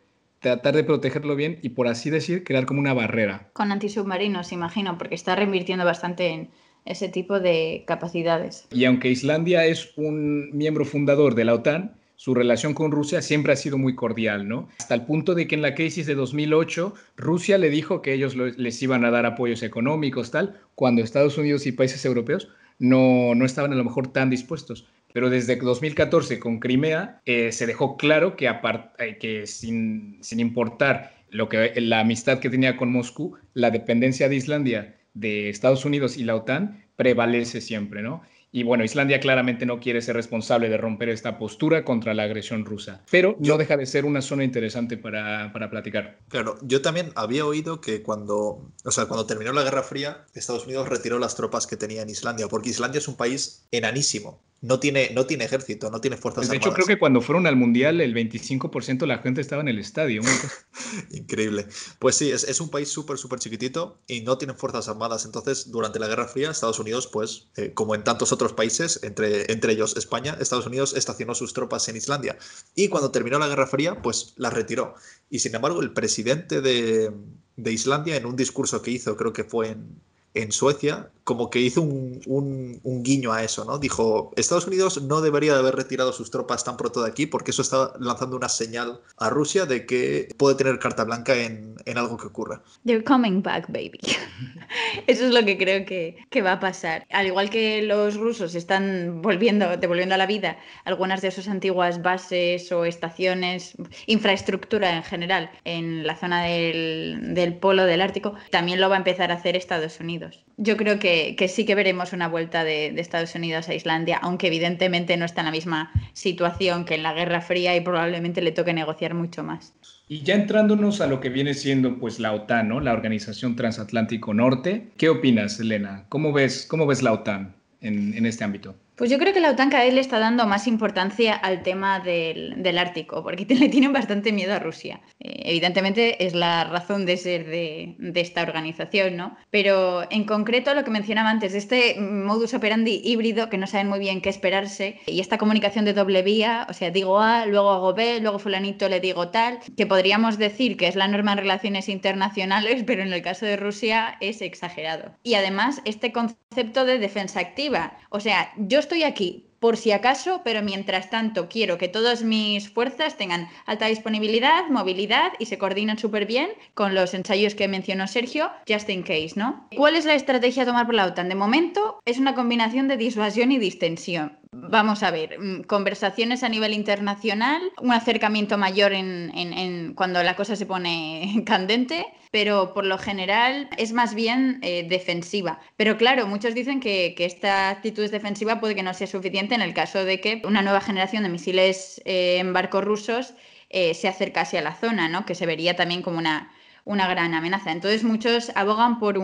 tratar de protegerlo bien y, por así decir, crear como una barrera. Con antisubmarinos, imagino, porque está reinvirtiendo bastante en ese tipo de capacidades. Y aunque Islandia es un miembro fundador de la OTAN, su relación con Rusia siempre ha sido muy cordial, ¿no? Hasta el punto de que en la crisis de 2008 Rusia le dijo que ellos les iban a dar apoyos económicos, tal, cuando Estados Unidos y países europeos no, no estaban a lo mejor tan dispuestos. Pero desde 2014 con Crimea eh, se dejó claro que, eh, que sin, sin importar lo que, la amistad que tenía con Moscú, la dependencia de Islandia de Estados Unidos y la OTAN prevalece siempre, ¿no? Y bueno, Islandia claramente no quiere ser responsable de romper esta postura contra la agresión rusa, pero no deja de ser una zona interesante para, para, platicar. Claro, yo también había oído que cuando, o sea, cuando terminó la Guerra Fría, Estados Unidos retiró las tropas que tenía en Islandia, porque Islandia es un país enanísimo no tiene, no tiene ejército, no tiene fuerzas de armadas. De hecho, creo que cuando fueron al Mundial, el 25% de la gente estaba en el estadio. Increíble. Pues sí, es, un país súper, súper chiquitito y no tienen fuerzas armadas. Entonces, durante la Guerra Fría, Estados Unidos, pues, eh, como en tantos otros países, entre, entre ellos España, Estados Unidos estacionó sus tropas en Islandia. Y cuando terminó la Guerra Fría, pues las retiró. Y sin embargo, el presidente de, de Islandia, en un discurso que hizo, creo que fue en, en Suecia, como que hizo un, guiño a eso, ¿no? Dijo, Estados Unidos no debería de haber retirado sus tropas tan pronto de aquí porque eso está lanzando una señal a Rusia de que puede tener carta blanca en, algo que ocurra. They're coming back, baby. eso es lo que creo que, va a pasar. Al igual que los rusos están volviendo, devolviendo a la vida algunas de sus antiguas bases o estaciones, infraestructura en general, en la zona del, del polo del Ártico, también lo va a empezar a hacer Estados Unidos. Yo creo que que, sí que veremos una vuelta de, Estados Unidos a Islandia, aunque evidentemente no está en la misma situación que en la Guerra Fría y probablemente le toque negociar mucho más. Y ya entrándonos a lo que viene siendo pues la OTAN, ¿no? la Organización Transatlántico Norte, ¿qué opinas, Elena? ¿Cómo ves, cómo ves la OTAN en este ámbito? Pues yo creo que la OTAN cada vez le está dando más importancia al tema del, Ártico, porque le tienen bastante miedo a Rusia. Eh, evidentemente es la razón de ser de, esta organización, ¿no? Pero en concreto lo que mencionaba antes, este modus operandi híbrido que no saben muy bien qué esperarse y esta comunicación de doble vía, o sea, digo A, luego hago B, luego fulanito le digo tal, que podríamos decir que es la norma en relaciones internacionales, pero en el caso de Rusia es exagerado. Y además este concepto de defensa activa. O sea, yo estoy aquí por si acaso, pero mientras tanto quiero que todas mis fuerzas tengan alta disponibilidad, movilidad y se coordinen súper bien con los ensayos que mencionó Sergio, just in case, ¿no? ¿Cuál es la estrategia a tomar por la OTAN? De momento es una combinación de disuasión y distensión. Vamos a ver, mm, conversaciones a nivel internacional, un acercamiento mayor en, cuando la cosa se pone candente, pero por lo general es más bien eh, defensiva. Pero claro, muchos dicen que, esta actitud defensiva puede que no sea suficiente en el caso de que una nueva generación de misiles eh, en barcos rusos eh, se acercase a la zona, ¿no? que se vería también como una, gran amenaza. Entonces muchos abogan por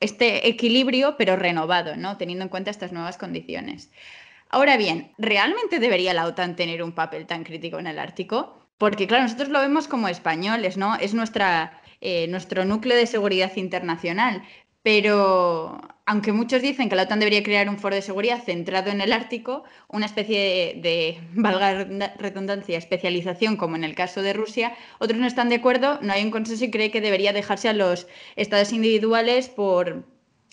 este equilibrio, pero renovado, ¿no? teniendo en cuenta estas nuevas condiciones. Ahora bien, ¿realmente debería la OTAN tener un papel tan crítico en el Ártico? Porque claro, nosotros lo vemos como españoles, ¿no? Es nuestra eh, nuestro núcleo de seguridad internacional. Pero aunque muchos dicen que la OTAN debería crear un foro de seguridad centrado en el Ártico, una especie de, valga redundancia, especialización como en el caso de Rusia, otros no están de acuerdo, no hay un consenso y cree que debería dejarse a los estados individuales por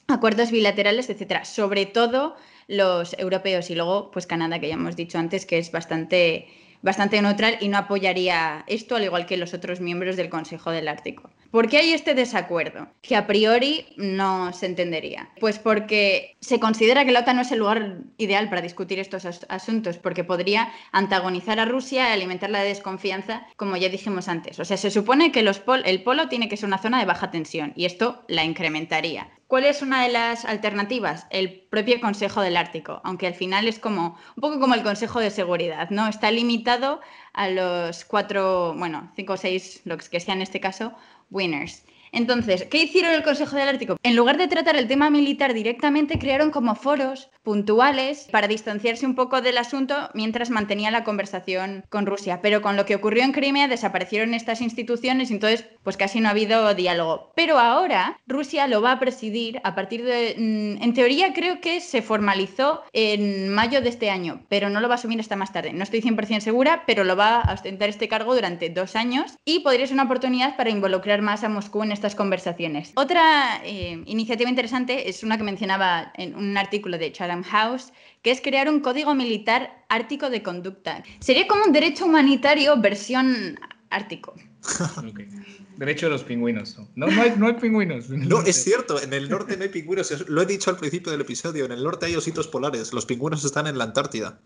acuerdos bilaterales, etcétera. Sobre todo los europeos y luego pues Canadá, que ya hemos dicho antes que es bastante bastante neutral y no apoyaría esto, al igual que los otros miembros del Consejo del Ártico. ¿Por qué hay este desacuerdo? Que a priori no se entendería. Pues porque se considera que la OTAN no es el lugar ideal para discutir estos asuntos, porque podría antagonizar a Rusia y alimentar la desconfianza, como ya dijimos antes. O sea, se supone que el polo tiene que ser una zona de baja tensión y esto la incrementaría. ¿Cuál es una de las alternativas? El propio Consejo del Ártico, aunque al final es como un poco como el Consejo de Seguridad, ¿no? Está limitado a los cuatro, bueno, cinco o seis, lo que sea en este caso, winners. Entonces, ¿qué hicieron el Consejo del Ártico? En lugar de tratar el tema militar directamente, crearon como foros puntuales para distanciarse un poco del asunto mientras mantenía la conversación con Rusia. Pero con lo que ocurrió en Crimea desaparecieron estas instituciones y entonces pues casi no ha habido diálogo. Pero ahora Rusia lo va a presidir a partir de... Mm, en teoría creo que se formalizó en mayo de este año, pero no lo va a asumir hasta más tarde. No estoy 100% segura, pero lo va a ostentar este cargo durante dos años y podría ser una oportunidad para involucrar más a Moscú en estas conversaciones. Otra eh, iniciativa interesante es una que mencionaba en un artículo de Charles House, que es crear un código militar ártico de conducta. Sería como un derecho humanitario versión ártico. Derecho de los pingüinos. No, no, hay, no hay pingüinos. No, es cierto, en el norte no hay pingüinos. Lo he dicho al principio del episodio. En el norte hay ositos polares. Los pingüinos están en la Antártida.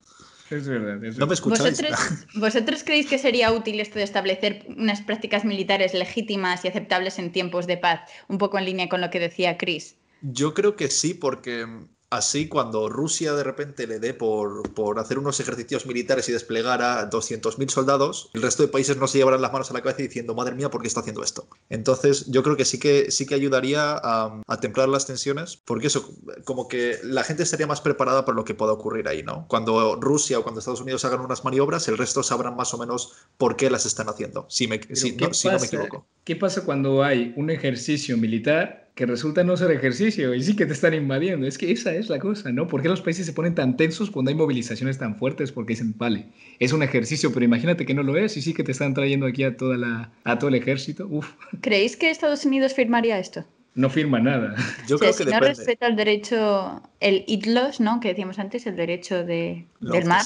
Es verdad. no me escucháis. ¿Vosotros, ¿Vosotros creéis que sería útil esto de establecer unas prácticas militares legítimas y aceptables en tiempos de paz? Un poco en línea con lo que decía Chris. Yo creo que sí, porque Así, cuando Rusia de repente le dé por, por hacer unos ejercicios militares y desplegar a 200.000 soldados, el resto de países no se llevarán las manos a la cabeza diciendo, madre mía, ¿por qué está haciendo esto? Entonces, yo creo que sí que, sí que ayudaría a, a templar las tensiones, porque eso, como que la gente estaría más preparada para lo que pueda ocurrir ahí, ¿no? Cuando Rusia o cuando Estados Unidos hagan unas maniobras, el resto sabrán más o menos por qué las están haciendo, si, me, si no, si no me equivoco. ¿Qué pasa cuando hay un ejercicio militar que resulta no ser ejercicio y sí que te están invadiendo. Es que esa es la cosa, ¿no? ¿Por qué los países se ponen tan tensos cuando hay movilizaciones tan fuertes? Porque dicen, vale, es un ejercicio, pero imagínate que no lo es y sí que te están trayendo aquí a, toda la, a todo el ejército. Uf. ¿Creéis que Estados Unidos firmaría esto? No firma nada. Yo creo que si no respeta el derecho, el ITLOS, ¿no? Que decíamos antes, el derecho de, del mar.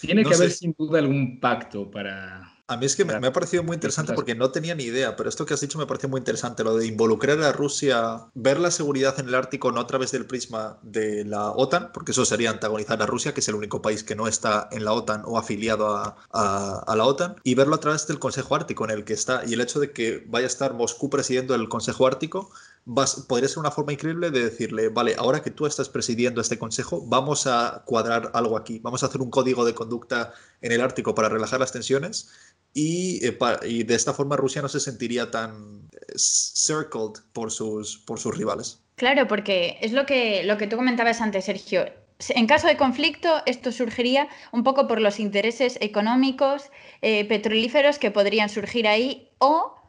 Tiene que haber sin duda algún pacto para a mí es que me, ha parecido muy interesante porque no tenía ni idea, pero esto que has dicho me parece muy interesante, lo de involucrar a Rusia, ver la seguridad en el Ártico no a través del prisma de la OTAN, porque eso sería antagonizar a Rusia, que es el único país que no está en la OTAN o afiliado a, la OTAN, y verlo a través del Consejo Ártico en el que está, y el hecho de que vaya a estar Moscú presidiendo el Consejo Ártico, podría ser una forma increíble de decirle, vale, ahora que tú estás presidiendo este consejo, vamos a cuadrar algo aquí, vamos a hacer un código de conducta en el Ártico para relajar las tensiones eh, y, de esta forma Rusia no se sentiría tan eh, circled por sus, por sus rivales. Claro, porque es lo que, lo que tú comentabas antes, Sergio. En caso de conflicto, esto surgiría un poco por los intereses económicos, eh, petrolíferos que podrían surgir ahí o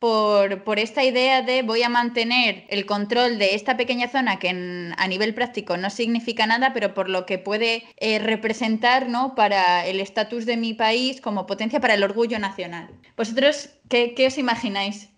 por, esta idea de voy a mantener el control de esta pequeña zona que a nivel práctico no significa nada, pero por lo que puede eh, representar ¿no? para el estatus de mi país como potencia para el orgullo nacional. ¿Vosotros qué, qué os imagináis?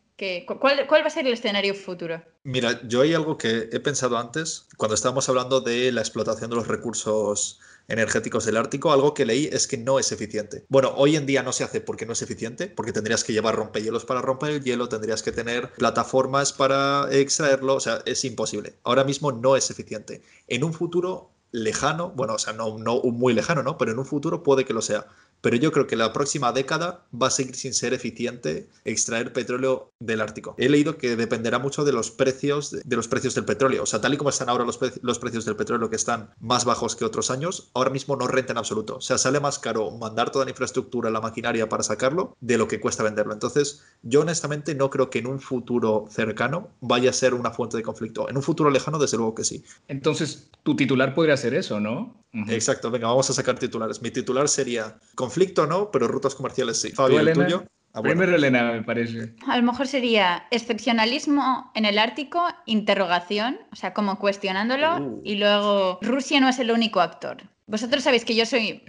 cuál, ¿Cuál va a ser el escenario futuro? Mira, yo hay algo que he pensado antes, cuando estábamos hablando de la explotación de los recursos energéticos del Ártico, algo que leí es que no es eficiente. Bueno, hoy en día no se hace porque no es eficiente, porque tendrías que llevar rompehielos para romper el hielo, tendrías que tener plataformas para extraerlo, o sea, es imposible. Ahora mismo no es eficiente. En un futuro lejano, bueno, o sea, no, no muy lejano, ¿no? Pero en un futuro puede que lo sea pero yo creo que la próxima década va a seguir sin ser eficiente extraer petróleo del Ártico. He leído que dependerá mucho de los precios de los precios del petróleo, o sea, tal y como están ahora los, los precios del petróleo que están más bajos que otros años, ahora mismo no renta en absoluto. O sea, sale más caro mandar toda la infraestructura, la maquinaria para sacarlo de lo que cuesta venderlo. Entonces, yo honestamente no creo que en un futuro cercano vaya a ser una fuente de conflicto. En un futuro lejano, desde luego que sí. Entonces, tu titular podría ser eso, ¿no? Exacto, venga, vamos a sacar titulares. Mi titular sería conflicto no, pero rutas comerciales sí. Fabio, ¿el tuyo? Ah, Primero Elena, me parece. A lo mejor sería excepcionalismo en el Ártico, interrogación, o sea, como cuestionándolo, uh. y luego Rusia no es el único actor. Vosotros sabéis que yo soy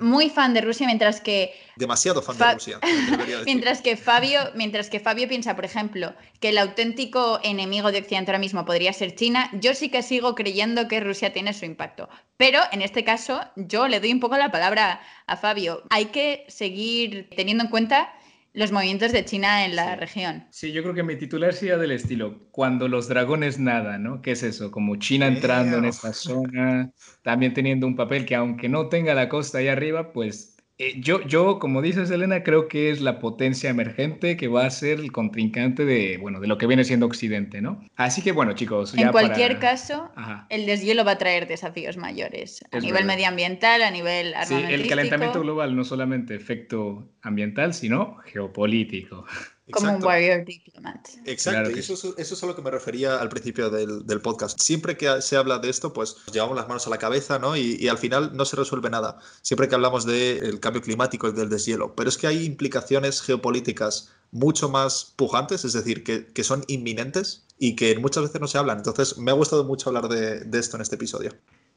muy fan de Rusia, mientras que... Demasiado fan de Rusia. mientras, que Fabio, mientras que Fabio piensa, por ejemplo, que el auténtico enemigo de Occidente ahora mismo podría ser China, yo sí que sigo creyendo que Rusia tiene su impacto. Pero en este caso, yo le doy un poco la palabra a Fabio. Hay que seguir teniendo en cuenta los movimientos de China en la región. Sí, yo creo que mi titular sería del estilo, cuando los dragones nadan, ¿no? ¿Qué es eso? Como China entrando en esta zona, también teniendo un papel que aunque no tenga la costa ahí arriba, pues eh, yo, yo, como dices, Elena, creo que es la potencia emergente que va a ser el contrincante de, bueno, de lo que viene siendo Occidente, ¿no? Así que, bueno, chicos. En cualquier caso, el deshielo va a traer desafíos mayores a nivel medioambiental, a nivel. Sí, el calentamiento global no solamente efecto ambiental, sino geopolítico. Como un warrior diplomat. Exacto, y eso, es a lo que me refería al principio del, podcast. Siempre que se habla de esto, pues llevamos las manos a la cabeza, ¿no? Y, al final no se resuelve nada. Siempre que hablamos del cambio climático y del deshielo. Pero es que hay implicaciones geopolíticas mucho más pujantes, es decir, que, son inminentes y que muchas veces no se hablan. Entonces, me ha gustado mucho hablar de, de esto en este episodio.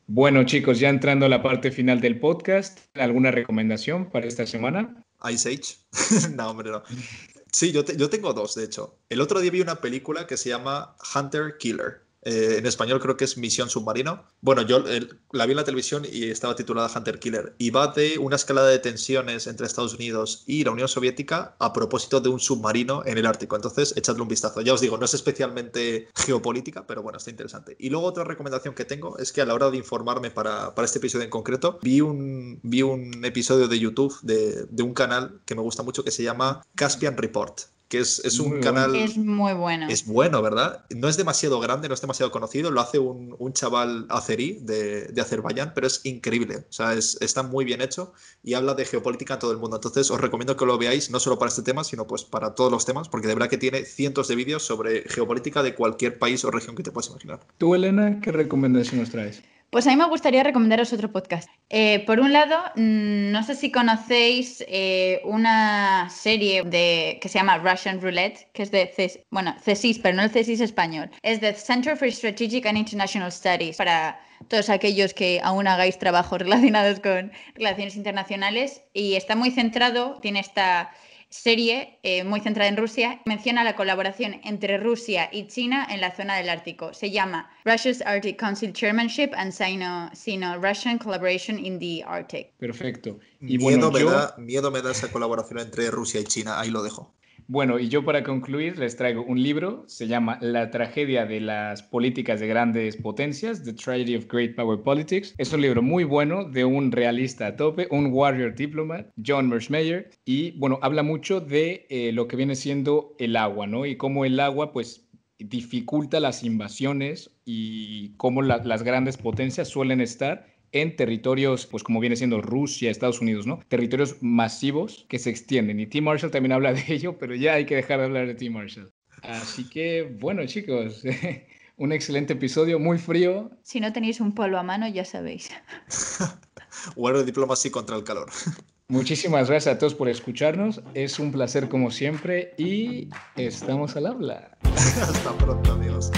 Bueno, chicos, ya entrando a la parte final del podcast, ¿alguna recomendación para esta semana? Ice Age. no, hombre, no. Sí, yo, yo tengo dos, de hecho. El otro día vi una película que se llama Hunter Killer. Eh, en español creo que es Misión Submarino. Bueno, yo la vi en la televisión y estaba titulada Hunter Killer. Y va de una escalada de tensiones entre Estados Unidos y la Unión Soviética a propósito de un submarino en el Ártico. Entonces, echadle un vistazo. Ya os digo, no es especialmente geopolítica, pero bueno, está interesante. Y luego otra recomendación que tengo es que a la hora de informarme para, para este episodio en concreto, vi un, vi un episodio de YouTube de, de un canal que me gusta mucho que se llama Caspian Report que es, un canal... Es muy bueno. Es bueno, ¿verdad? No es demasiado grande, no es demasiado conocido, lo hace un, chaval azerí de, de, Azerbaiyán, pero es increíble, o sea, está muy bien hecho y habla de geopolítica en todo el mundo. Entonces os recomiendo que lo veáis, no solo para este tema, sino pues para todos los temas, porque de verdad que tiene cientos de vídeos sobre geopolítica de cualquier país o región que te puedas imaginar. Tú, Elena, ¿qué recomendación nos traes? Pues a mí me gustaría recomendaros otro podcast. Eh, por un lado, mm, no sé si conocéis eh, una serie de, que se llama Russian Roulette, que es de CES, bueno, CESIS, pero no el CESIS español. Es de Center for Strategic and International Studies, para todos aquellos que aún hagáis trabajos relacionados con relaciones internacionales. Y está muy centrado, tiene esta serie eh, muy centrada en Rusia, menciona la colaboración entre Rusia y China en la zona del Ártico. Se llama Russia's Arctic Council Chairmanship and Sino-Russian Collaboration in the Arctic. Perfecto. Y miedo, me da, miedo me da esa colaboración entre Rusia y China, ahí lo dejo. Bueno, y yo para concluir les traigo un libro, se llama La tragedia de las políticas de grandes potencias, The Tragedy of Great Power Politics. Es un libro muy bueno de un realista a tope, un warrior diplomat, John Mersmeyer, y bueno, habla mucho de eh, lo que viene siendo el agua, ¿no? Y cómo el agua, pues dificulta las invasiones y cómo las grandes potencias suelen estar en territorios, pues como viene siendo Rusia, Estados Unidos, ¿no? Territorios masivos que se extienden. Y Tim Marshall también habla de ello, pero ya hay que dejar de hablar de Tim Marshall. Así que, bueno, chicos, un excelente episodio, muy frío. Si no tenéis un polo a mano, ya sabéis. Bueno, diplomacia contra el calor. Muchísimas gracias a todos por escucharnos. Es un placer como siempre y estamos al habla. Hasta pronto, amigos.